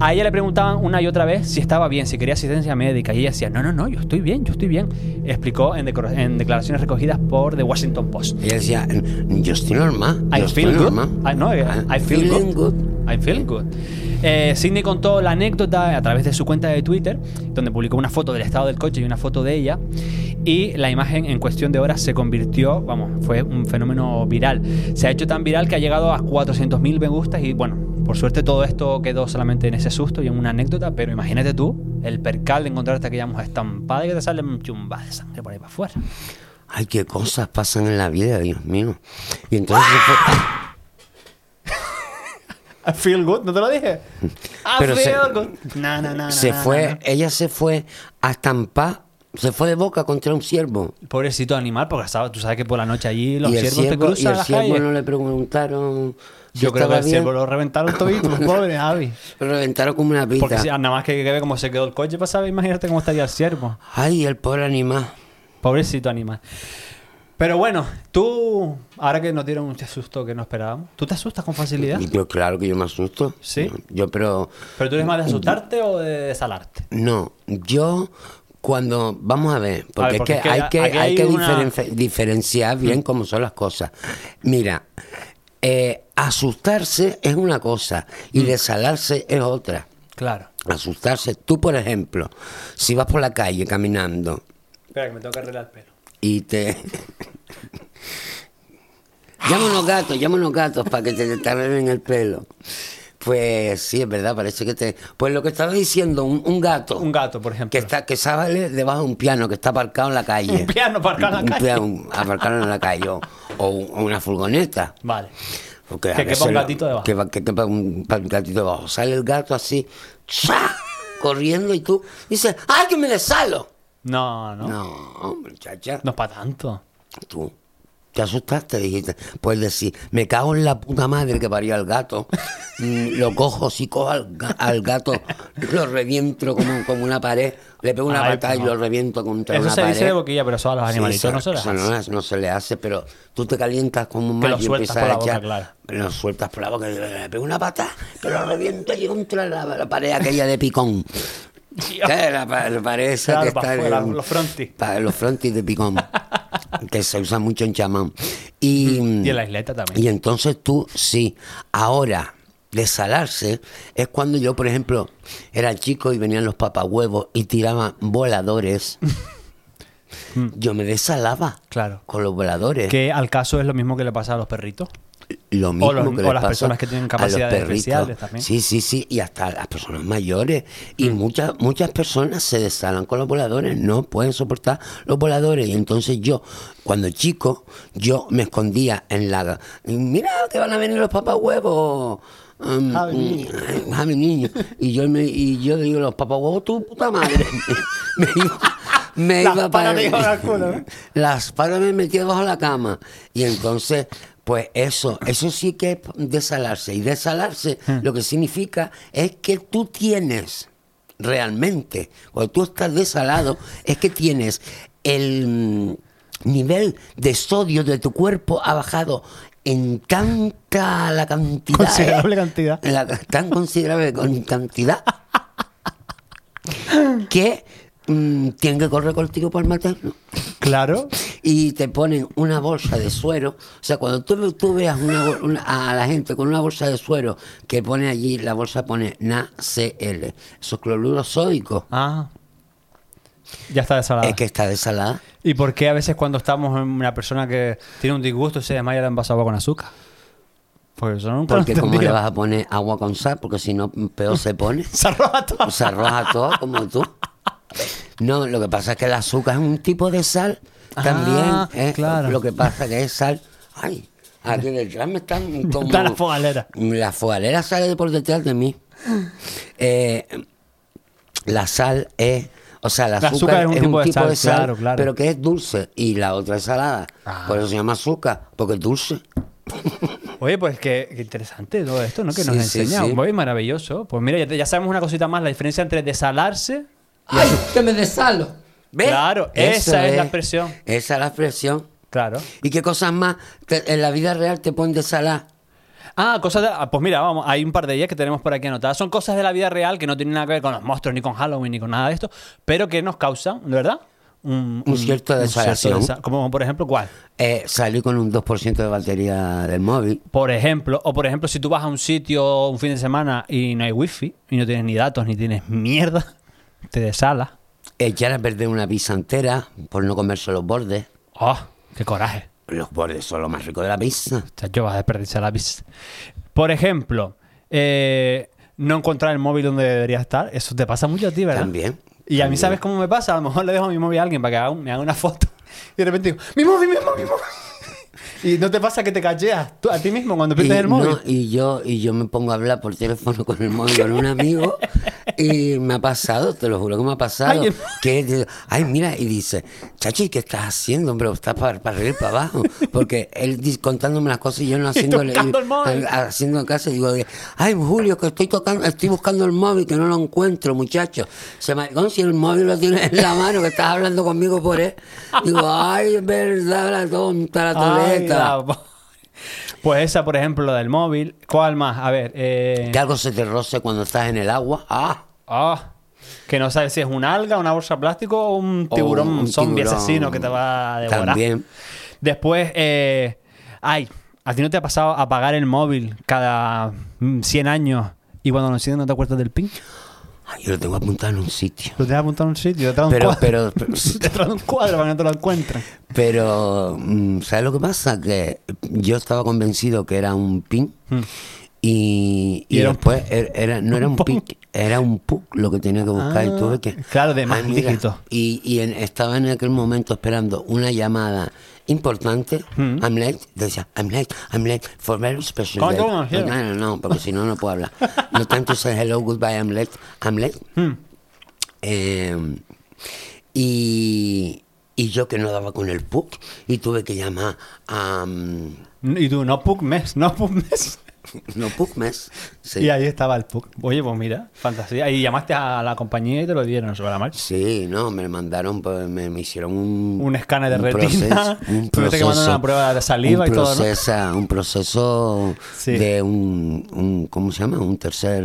A ella le preguntaban una y otra vez si estaba bien, si quería asistencia médica. Y ella decía, no, no, no, yo estoy bien, yo estoy bien. Explicó en, en declaraciones recogidas por The Washington Post. Ella decía, yo estoy normal. I yo feel estoy good. normal. I, no, eh, I I'm feel feeling good. I feel good. Eh, Sidney contó la anécdota a través de su cuenta de Twitter, donde publicó una foto del estado del coche y una foto de ella. Y la imagen en cuestión de horas se convirtió, vamos, fue un fenómeno viral. Se ha hecho tan viral que ha llegado a 400.000 me gustas y bueno, por suerte todo esto quedó solamente en ese susto y en una anécdota, pero imagínate tú el percal de encontrarte aquella mujer estampada y que te sale un chumba de sangre por ahí para afuera. Ay, qué cosas pasan en la vida, Dios mío. Y entonces se fue- I feel good, ¿no te lo dije? I Pero se- feel good. No, no, no, no, se fue, ella se fue a estampar, se fue de boca contra un ciervo. Pobrecito animal, porque sabes- tú sabes que por la noche allí los ciervos te ciervo, y cruzan el ciervo no le preguntaron si Yo creo que estaba el ciervo lo reventaron todito, pobre Javi. Lo reventaron como una pita. Porque si, nada más que, que ve cómo se quedó el coche, pues sabes, imagínate cómo estaría el ciervo. Ay, el pobre animal. Pobrecito animal. Pero bueno, tú, ahora que nos dieron un susto que no esperábamos, ¿tú te asustas con facilidad? Yo, claro que yo me asusto. ¿Sí? Yo, pero ¿Pero tú eres más de asustarte o de desalarte? no, yo cuando vamos a ver, porque, A ver, porque es que es que hay que, aquí hay hay que una- diferenci- diferenciar bien cómo son las cosas. Mira, eh, asustarse es una cosa y Mm. desalarse es otra. Claro. Asustarse, tú por ejemplo, si vas por la calle caminando Espera, que me tengo que arreglar el pelo. y te... llama unos gatos, llama unos gatos para que te, te arreglen el pelo. Pues sí, es verdad, parece que te... Pues lo que estaba diciendo, un, un gato... Un gato, por ejemplo. Que está que sale debajo de un piano que está aparcado en la calle. Un piano aparcado en la Un calle. piano aparcado en la calle. O, un- una furgoneta. Vale. Porque Que quepa un gatito debajo. Que, quepa un, un gatito debajo. Sale el gato así, ¡cha! corriendo y tú dices, ¡ay, que me desalo! No, no. No, muchacha. No es para tanto. Tú te asustaste, dijiste. Puedes decir, me cago en la puta madre que parió al gato. Mm, lo cojo, si cojo al, al gato, lo reviento como, como una pared, le pego una Ay, patada y lo reviento contra Eso una se pared. dice de boquilla, pero eso a los Sí, animalitos eso- no se les eso hace. no, no se le hace, pero tú te calientas como un macho y empiezas por la a boca, echar, claro. lo sueltas por la boca y le pego una pata, pero lo reviento allí contra la, la pared aquella de picón. La, pa- la pared esa Claro, que está fuera, los frontis. pa- los frontis de picón, que se usa mucho en chamán. Y, Y en la isleta también. y entonces tú, sí, ahora, desalarse es cuando yo, por ejemplo, era chico y venían los papahuevos y tiraban voladores. yo me desalaba Claro. con los voladores. Que al caso es lo mismo que le pasa a los perritos. Lo mismo los- que o les las pasa personas que tienen a los capacidades perritos. especiales también. Sí, sí, sí, y hasta las personas mayores. Y Mm. muchas muchas personas se desalan con los voladores, no pueden soportar los voladores. Y entonces yo, cuando chico, yo me escondía en la... Mira que van a venir los papahuevos. Um, Javi niño. mm, Javi niño. Y yo, me, y yo digo, los papahuevos, tu puta madre. me iba, me Las iba culo, ¿no? las palas me metía debajo de la cama. Y entonces, pues eso, eso sí que es desalarse. Y desalarse Hmm. lo que significa es que tú tienes realmente, cuando tú estás desalado, es que tienes el, nivel de sodio de tu cuerpo ha bajado en tanta la cantidad. Considerable ¿eh? cantidad. La- tan considerable con- cantidad que mm, tienen que correr contigo por materno Claro. Y te ponen una bolsa de suero. O sea, cuando tú, tú veas una una- a la gente con una bolsa de suero que pone allí, la bolsa pone NaCl, eso es cloruro sódico, Ah. Ya está desalada. es que está desalada. ¿Y por qué a veces cuando estamos en una persona que tiene un disgusto se desmaya de agua con azúcar? Porque eso nunca Porque como le vas a poner agua con sal, porque si no, peor se pone. Se arroja todo. Se arroja todo como tú. No, lo que pasa es que el azúcar es un tipo de sal también. Ah, ¿eh? claro. Lo que pasa que es sal. Ay, aquí detrás me están como. Está la fogalera. La fogalera sale de por detrás de mí. Eh, la sal es. O sea, el azúcar, es un, tipo, de sal, claro, claro. pero que es dulce y la otra es salada. Ah. Por eso se llama azúcar, porque es dulce. Oye, pues qué, qué interesante todo esto, ¿no? Que nos Sí, enseña. sí. Muy maravilloso. Pues mira, ya, te- ya sabemos una cosita más, la diferencia entre desalarse. ¡Ay, que me desalo! ¿Ves? Claro, esa es la expresión. Esa es la expresión. Claro. ¿Y qué cosas más te- en la vida real te ponen de salar? Ah, cosas de. ah, Pues mira, vamos, hay un par de ellas que tenemos por aquí anotadas. Son cosas de la vida real que no tienen nada que ver con los monstruos, ni con Halloween, ni con nada de esto, pero que nos causan, ¿de verdad? Un, Un cierto desalación. desa- Como por ejemplo, ¿cuál? Eh, salí con un 2% de batería del móvil. Por ejemplo, o por ejemplo, si tú vas a un sitio un fin de semana y no hay wifi, y no tienes ni datos, ni tienes mierda, te desala. Echar a perder una pizza entera por no comerse los bordes. ¡Oh! ¡Qué coraje! Los bordes son lo más rico de la pizza. Chacho, vas a desperdiciar la pizza. Por ejemplo, eh, no encontrar el móvil donde debería estar. Eso te pasa mucho a ti, ¿verdad? También. Y a mí. ¿sabes cómo me pasa? A lo mejor le dejo mi móvil a alguien para que haga un- me haga una foto. Y de repente digo, ¡mi móvil, mi móvil, mi móvil! Y no te pasa que te cacheas tú, a ti mismo cuando Y, pierdes el móvil. no, y yo y yo me pongo a hablar por teléfono con el móvil con un amigo y me ha pasado, te lo juro que me ha pasado, Ay, el- que ay mira y dice, chachi, ¿qué estás haciendo? Hombre, estás para, para arriba y para abajo, porque él contándome las cosas y yo no haciéndole, tocando el móvil. haciendo caso digo, ay Julio, que estoy tocando, estoy buscando el móvil que no lo encuentro, muchacho, se me si el móvil lo tienes en la mano que estás hablando conmigo por él, digo, ay es verdad la tonta, la toleta. Pues esa, por ejemplo, la del móvil. ¿Cuál más? A ver. Eh... Que algo se te roce cuando estás en el agua. Ah, ah, que no sabes si es un alga, una bolsa de plástico o un O tiburón un zombie tiburón. asesino que te va a devorar. También. Después, eh, ay, ¿a ti no te ha pasado apagar el móvil cada mm, 100 años y cuando lo enciendes no te acuerdas del pin? Yo lo tengo apuntado en un sitio. Lo tienes apuntado en un sitio, detrás de un Pero, cuadro. pero, pero, detrás de un cuadro para que no te lo encuentren. pero, mm, ¿sabes lo que pasa? Que yo estaba convencido que era un pin y, y Y era un después era, era- no era un pin, era un PUC lo que tenía que buscar y Ah, tuve que... claro, de más dígitos. Y, y en- estaba en aquel momento esperando una llamada importante. Mm. I'm late. Decía, I'm late, I'm late for very special. No, no, no, porque si no, no puedo hablar. No tanto say hello, goodbye, I'm late, I'm late. Hmm. Eh, y, y yo que no daba con el PUC y tuve que llamar a... mm, Y tú, no PUC mes, no PUC mes. no PUC. Sí. Y ahí estaba el PUC. Oye, pues mira, fantasía. Y llamaste a la compañía y te lo dieron sobre la marcha. Sí, no, me mandaron, pues, me, me hicieron un... Un escáner de un retina, proceso- un que mandar una prueba de saliva un y todo, ¿no? procesa- Un proceso Sí. de un, un... ¿Cómo se llama? Un tercer...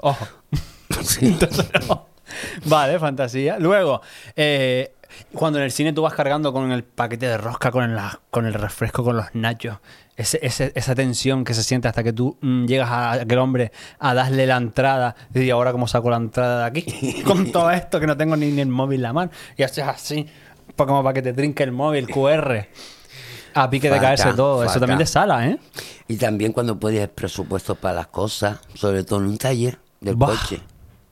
Ojo. Sí. Entonces, no. Vale, fantasía. Luego, eh, cuando en el cine tú vas cargando con el paquete de rosca, con el, con el refresco, con los nachos, ese, ese- esa tensión que se siente hasta que tú mm, llegas a aquel hombre a darle la entrada, y ahora cómo saco la entrada de aquí, con todo esto que no tengo ni, ni el móvil en la mano, y haces así, pa- como para que te trinque el móvil, QR. A pique de caerse todo. Eso también de sala, ¿eh? Y también cuando puedes presupuestos para las cosas, sobre todo en un taller del Bah, coche.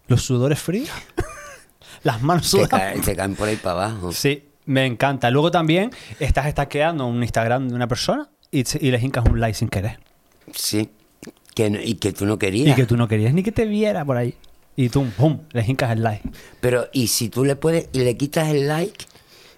Los sudores fríos. Las manos Te, sudan. caen, te caen por ahí para abajo. Sí, me encanta. Luego también estás estaqueando un Instagram de una persona y, y le hincas un like sin querer. Sí. Que no- y que tú no querías. Y que tú no querías ni que te viera por ahí. Y tú, pum, le hincas el like. Pero, y si tú le puedes y le quitas el like,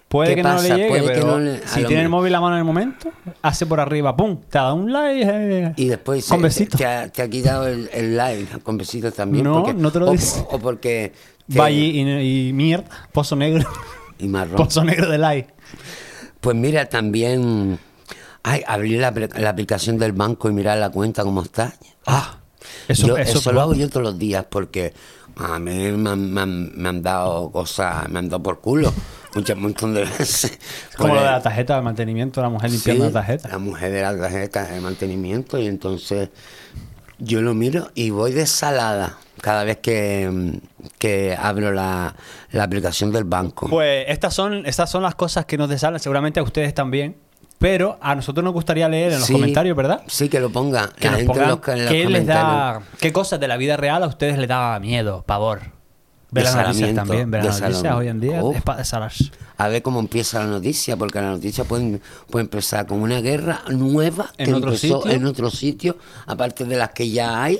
Puede ¿Qué que no le llegue, Puede que pero no le- a si tiene el móvil la mano en el momento, hace por arriba, pum, te da un like. eh, y después con se- te, ha, te ha quitado el, el like con besitos también. No, porque, no te lo o, dice. O porque. te- Va allí y, y mierda, pozo negro. y marrón. Pozo negro de like. Pues mira, también. Ay, abrir la, apl- la aplicación del banco y mirar la cuenta cómo está. Ah, Eso- yo- eso eso, es lo hago yo todos los días porque a mí me han, me han- me han dado cosas, me han dado por culo muchas montón de veces. Como lo de la tarjeta de mantenimiento, la mujer limpiando Sí, la tarjeta. La mujer de la tarjeta de mantenimiento y entonces yo lo miro y voy de salada cada vez que, que abro la, la aplicación del banco. Pues estas son, estas son las cosas que nos desalen, seguramente a ustedes también. Pero a nosotros nos gustaría leer en los Sí, comentarios, ¿verdad? Sí, que lo ponga. Que la nos pongan los- en los qué les da, qué cosas de la vida real a ustedes les da miedo, pavor. Ver las noticias también, ver las noticias hoy en día Uf. es para. A ver cómo empieza la noticia, porque la noticia puede, puede empezar con una guerra nueva ¿En otro empezó sitio? en otro sitio, aparte de las que ya hay,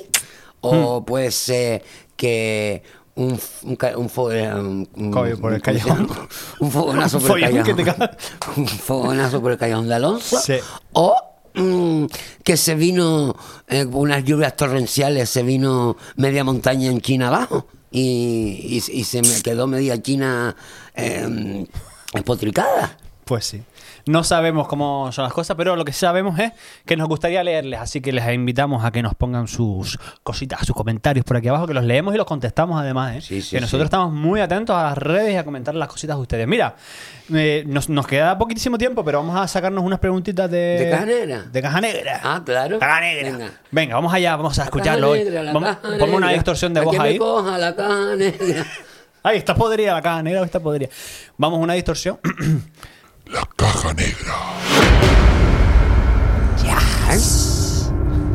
o Hmm. puede ser que un, un, un, eh, un- por el fogonazo por el callejón. un fogonazo por el callejón de Alonso, Sí. o mm, que se vino eh, unas lluvias torrenciales, se vino media montaña en China abajo y, y- y se me quedó media China eh, espotricada. Pues sí. No sabemos cómo son las cosas, pero lo que sabemos es que nos gustaría leerles, así que les invitamos a que nos pongan sus cositas, sus comentarios por aquí abajo, que los leemos y los contestamos además, ¿eh? Sí, sí, que nosotros sí. estamos muy atentos a las redes y a comentar las cositas de ustedes. Mira, eh, nos, nos queda poquitísimo tiempo, pero vamos a sacarnos unas preguntitas de... ¿De caja negra? De caja negra. Ah, claro. Caja negra. Venga. Venga. vamos allá, vamos a escucharlo hoy. negra, la Vamos- ponme una distorsión de voz que me ahí. coja la caja negra. Ay, está podrida la caja negra, está podrida. Vamos, una distorsión. La caja negra.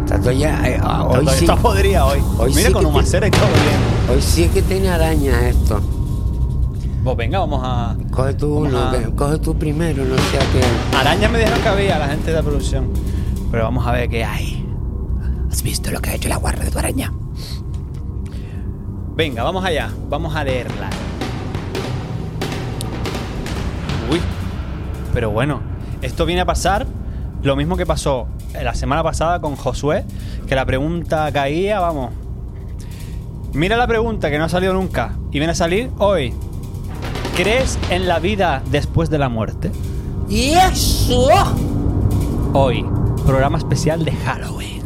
Está todo ya, eh, ah, hoy, sí, está podrida hoy. Hoy Mira sí con un macera y todo bien. hoy sí es que tiene arañas esto. Pues venga, vamos a. Coge tú uno, a- coge tú primero, no sea que... Arañas me dijeron que había la gente de la producción. Pero vamos a ver qué hay. ¿Has visto lo que ha hecho la guarda de tu araña? Venga, vamos allá. Vamos a leerla. Uy. Pero bueno, esto viene a pasar lo mismo que pasó la semana pasada con Josué, que la pregunta caía, vamos. Mira la pregunta que no ha salido nunca y viene a salir hoy. ¿Crees en la vida después de la muerte? ¡Y eso! Hoy, programa especial de Halloween.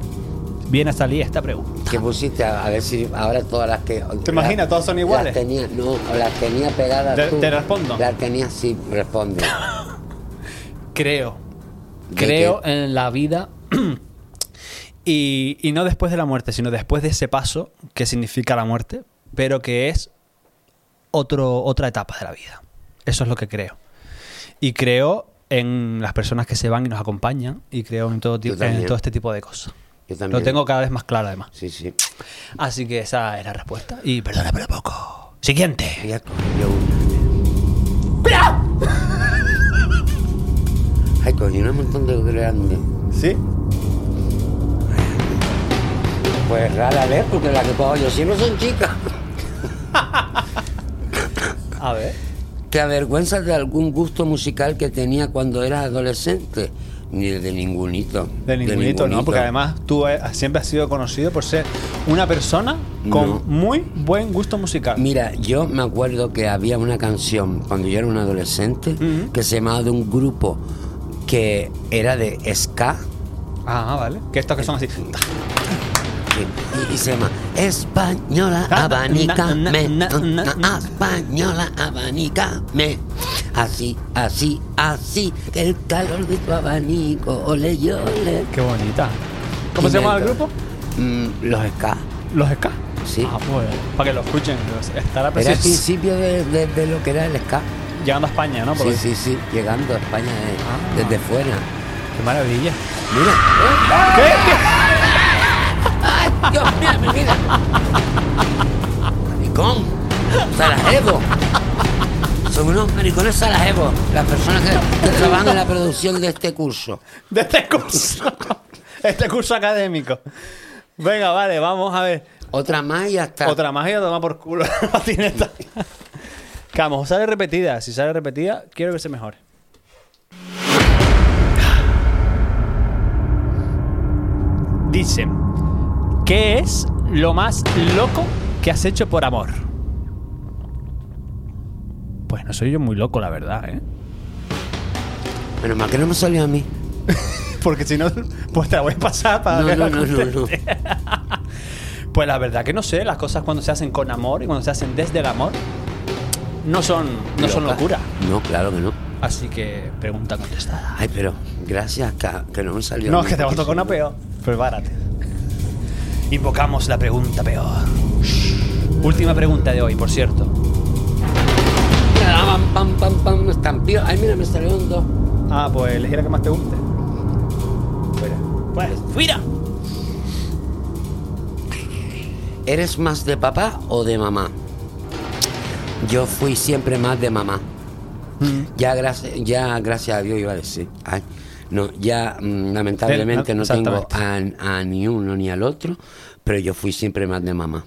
Viene a salir esta pregunta. que pusiste a, a ver si ahora todas las que ¿Te imaginas? ¿Todas son iguales? las tenía no las tenía pegadas Te- tú. te respondo. las tenía sí responde Creo. ¿De Creo en la vida. y, y no después de la muerte, sino después de ese paso que significa la muerte, pero que es otro, otra etapa de la vida. Eso es lo que creo. Y creo en las personas que se van y nos acompañan y creo en todo, en este tipo de cosas. Yo también. Lo tengo cada vez más claro además. sí sí Así que esa es la respuesta. Y perdona por poco. Siguiente. Ay cogí un montón de grandes ¿Sí? pues rara vez porque las que cojo yo siempre son chicas A ver. ¿Te avergüenzas de algún gusto musical que tenía cuando eras adolescente? Ni de ningunito. De ningunito, ¿no? Porque además tú eh, siempre has sido conocido por ser una persona con No. muy buen gusto musical. Mira, yo me acuerdo que había una canción cuando yo era un adolescente que se llamaba de un grupo que era de ska Ah, vale. Que estos que son así. y, y se llama Española na, na. Española abanícame. Así, así, así, que el calor de tu abanico, ole ole. Qué bonita. ¿Cómo se me- llama el grupo? Mm, los ska. Los Ska. Sí. Ah, pues, para que lo escuchen. Estará Era el principio de, de- de lo que era el ska. Llegando a España, ¿no? Porque- Sí, sí, sí, llegando a España de- Ah. desde fuera. Qué maravilla. Mira, ¿Qué? Dios, mira, mira. Maricón, Sarajevo. Son unos maricones Sarajevo, las personas que, que trabajan en la producción de este curso. De este curso. este curso académico. Venga, vale, vamos a ver. Otra más y ya está. Otra más y a tomar por culo. Que a lo mejor sale repetida. Si sale repetida, quiero que se mejore. Dice, ¿qué es lo más loco que has hecho por amor? Pues no soy yo muy loco, la verdad, ¿eh? Menos mal que no me salió a mí. Porque si no, pues te la voy a pasar para No, no, no, no. Pues la verdad que no sé, las cosas cuando se hacen con amor y cuando se hacen desde el amor no son, no son locura. No, claro que no. Así que pregunta contestada. Ay, pero gracias que, que no me salió. No, es que te va a tocar una peor. Prepárate. Invocamos la pregunta peor. Última pregunta de hoy, por cierto. Mira, pam, pam, pam, pam, estampillo. Ay, mira, me salió un dos. Ah, pues elegí la que más te guste. Fuera. Pues, fuera. ¿Eres más de papá o de mamá? Yo fui siempre más de mamá. Mm. Ya, gracias, ya gracias a Dios iba a decir. Ay, no, ya mm, lamentablemente no tengo a, ni uno ni al otro, pero yo fui siempre más de mamá.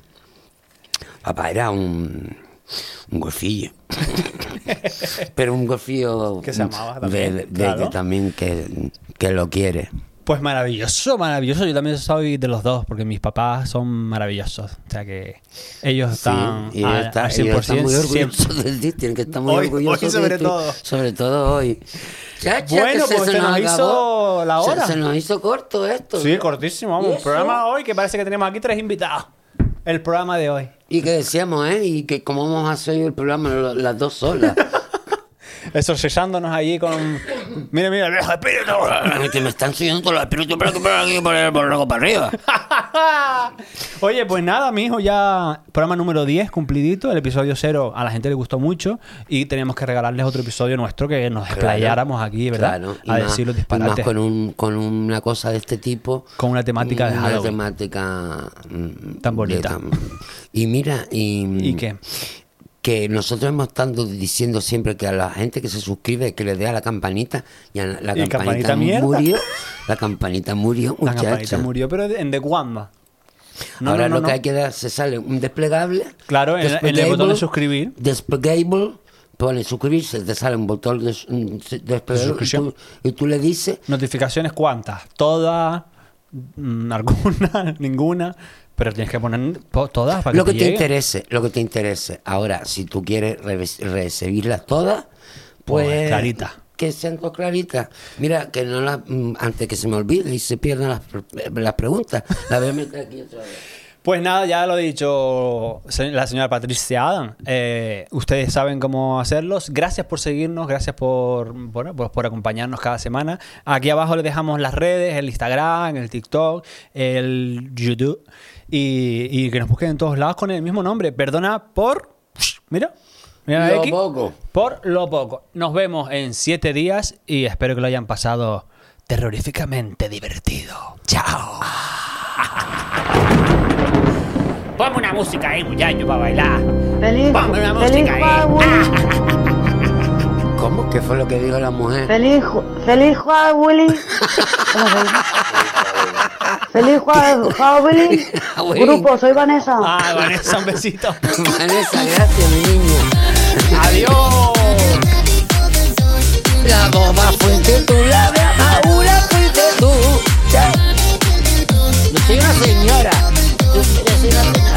Papá era un, un golfillo. pero un golfillo Que se amaba de- también, de- de claro. que también que, que lo quiere. Pues maravilloso, maravilloso. Yo también soy de los dos, porque mis papás son maravillosos. O sea que ellos Sí, están y a- ellos está- al ellos están 100%. muy orgullosos de ti, tienen que estar muy Hoy- orgullosos hoy sobre de ti, todo. Sobre todo hoy. Chacha, Bueno, pues se nos hizo la hora. Se, nos hizo corto esto. Sí, ¿no? cortísimo. Vamos, programa hoy que parece que tenemos aquí tres invitados. El programa de hoy. Y que decíamos, ¿eh? Y que como vamos a hacer el programa las dos solas. Exorcizándonos allí con. Mira, mira, el viejo espíritu. que me están subiendo todos los espíritus para que por aquí, por, el- por arriba. Oye, pues nada, mi hijo, ya programa número 10 cumplidito. El episodio 0 a la gente le gustó mucho y teníamos que regalarles otro episodio nuestro que nos explayáramos aquí, ¿verdad? Claro, y a más- decir los y más disparates. con, un, con una cosa de este tipo. Con una temática de una Halloween. temática Tan bonita. de tan- y mira, y, ¿Y qué? Que nosotros hemos estado diciendo siempre que a la gente que se suscribe que le dé a la campanita y a la ¿Y campanita, campanita murió la campanita murió La muchacha campanita murió, pero en The Wanda. No, ahora no, no, lo que hay que dar se sale un desplegable Claro, en- en el botón de suscribir. desplegable pone suscribirse te sale un botón de, un desplegable y suscripción. tú, y tú le dices ¿Notificaciones cuántas? ¿Todas? Mm, ¿Alguna? ¿Ninguna? Pero tienes que poner po- todas para que lo que te interese lo que te interese ahora si tú quieres recibirlas todas pues, Pues, clarita. que sean todas claritas mira que no las mm, antes que se me olvide y se pierdan las, pre- las preguntas la voy a meter aquí otra vez Pues nada, ya lo ha dicho la señora Patricia Adam. Eh, ustedes saben cómo hacerlos. Gracias por seguirnos, gracias por, bueno, pues por acompañarnos cada semana. Aquí abajo les dejamos las redes, el Instagram, el TikTok, el YouTube. Y, y que nos busquen en todos lados con el mismo nombre. Perdona por... Mira. Mira Lo X. poco. Por lo poco. Nos vemos en siete días y espero que lo hayan pasado terroríficamente divertido. Chao. Ponme una música ahí, muchacho, para bailar. Feliz, Ponme una feliz música ahí. Halloween. ¿Cómo? ¿Qué fue lo que dijo la mujer? Feliz, feliz Halloween. Feliz ah, jueves, Javi. Ah, Grupo, soy Vanessa. Ah, Vanessa, un besito. Vanessa, gracias, mi niña. Adiós. La boba fuiste tú, la bravura fuiste tú. Yo soy una señora. Yo soy una señora.